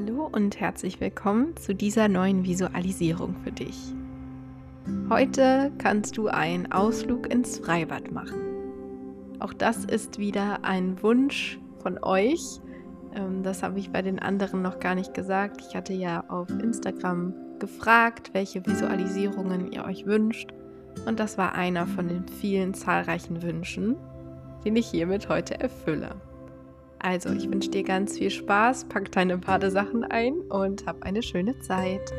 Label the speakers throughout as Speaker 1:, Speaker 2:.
Speaker 1: Hallo und herzlich willkommen zu dieser neuen Visualisierung für dich. Heute kannst du einen Ausflug ins Freibad machen. Auch das ist wieder ein Wunsch von euch. Ähm, das habe ich bei den anderen noch gar nicht gesagt. Ich hatte ja auf Instagram gefragt, welche Visualisierungen ihr euch wünscht. Und das war einer von den vielen zahlreichen Wünschen, den ich hiermit heute erfülle. Also, ich wünsche dir ganz viel Spaß, pack deine Badesachen ein und hab eine schöne Zeit.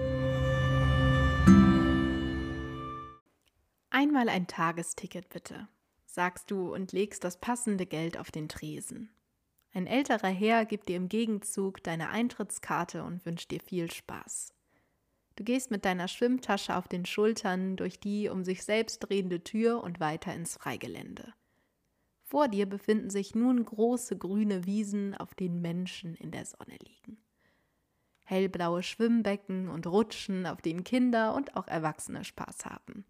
Speaker 1: Einmal ein Tagesticket bitte, sagst du und legst das passende Geld auf den Tresen. Ein älterer Herr gibt dir im Gegenzug deine Eintrittskarte und wünscht dir viel Spaß. Du gehst mit deiner Schwimmtasche auf den Schultern durch die um sich selbst drehende Tür und weiter ins Freigelände. Vor dir befinden sich nun große grüne Wiesen, auf denen Menschen in der Sonne liegen. Hellblaue Schwimmbecken und Rutschen, auf denen Kinder und auch Erwachsene Spaß haben.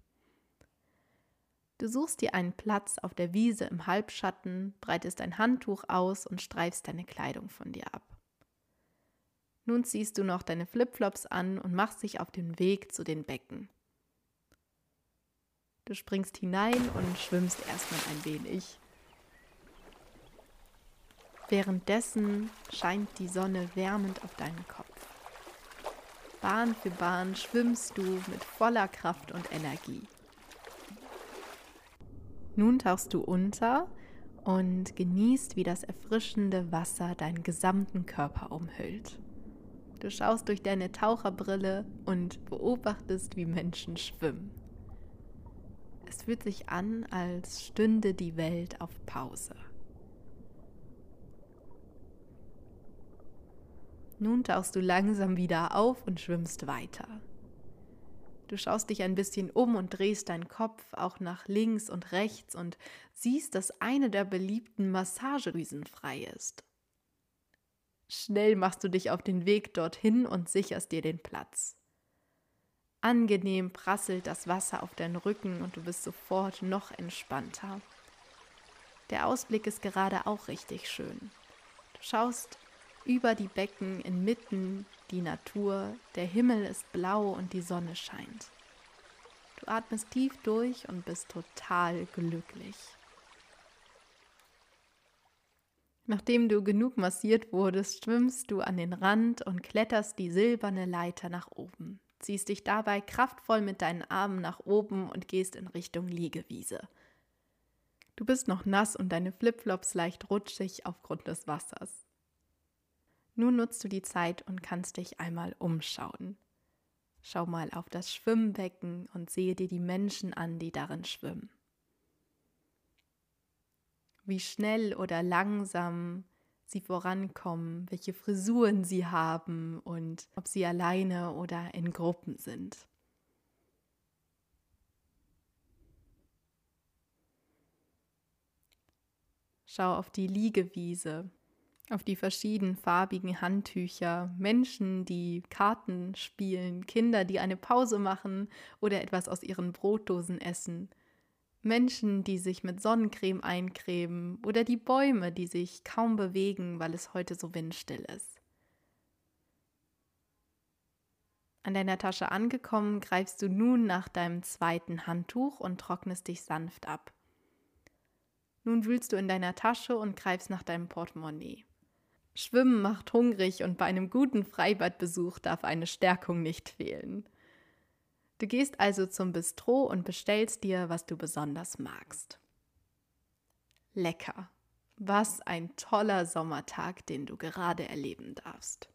Speaker 1: Du suchst dir einen Platz auf der Wiese im Halbschatten, breitest ein Handtuch aus und streifst deine Kleidung von dir ab. Nun ziehst du noch deine Flipflops an und machst dich auf den Weg zu den Becken. Du springst hinein und schwimmst erstmal ein wenig. Währenddessen scheint die Sonne wärmend auf deinen Kopf. Bahn für Bahn schwimmst du mit voller Kraft und Energie. Nun tauchst du unter und genießt, wie das erfrischende Wasser deinen gesamten Körper umhüllt. Du schaust durch deine Taucherbrille und beobachtest, wie Menschen schwimmen. Es fühlt sich an, als stünde die Welt auf Pause. Nun tauchst du langsam wieder auf und schwimmst weiter. Du schaust dich ein bisschen um und drehst deinen Kopf auch nach links und rechts und siehst, dass eine der beliebten Massagerüsen frei ist. Schnell machst du dich auf den Weg dorthin und sicherst dir den Platz. Angenehm prasselt das Wasser auf deinen Rücken und du bist sofort noch entspannter. Der Ausblick ist gerade auch richtig schön. Du schaust über die Becken inmitten die Natur, der Himmel ist blau und die Sonne scheint. Du atmest tief durch und bist total glücklich. Nachdem du genug massiert wurdest, schwimmst du an den Rand und kletterst die silberne Leiter nach oben. Ziehst dich dabei kraftvoll mit deinen Armen nach oben und gehst in Richtung Liegewiese. Du bist noch nass und deine Flipflops leicht rutschig aufgrund des Wassers. Nun nutzt du die Zeit und kannst dich einmal umschauen. Schau mal auf das Schwimmbecken und sehe dir die Menschen an, die darin schwimmen. Wie schnell oder langsam sie vorankommen, welche Frisuren sie haben und ob sie alleine oder in Gruppen sind. Schau auf die Liegewiese, auf die verschiedenen farbigen Handtücher, Menschen, die Karten spielen, Kinder, die eine Pause machen oder etwas aus ihren Brotdosen essen, Menschen, die sich mit Sonnencreme eincremen oder die Bäume, die sich kaum bewegen, weil es heute so windstill ist. An deiner Tasche angekommen, greifst du nun nach deinem zweiten Handtuch und trocknest dich sanft ab. Nun wühlst du in deiner Tasche und greifst nach deinem Portemonnaie. Schwimmen macht hungrig und bei einem guten Freibadbesuch darf eine Stärkung nicht fehlen. Du gehst also zum Bistro und bestellst dir, was du besonders magst. Lecker. Was ein toller Sommertag, den du gerade erleben darfst.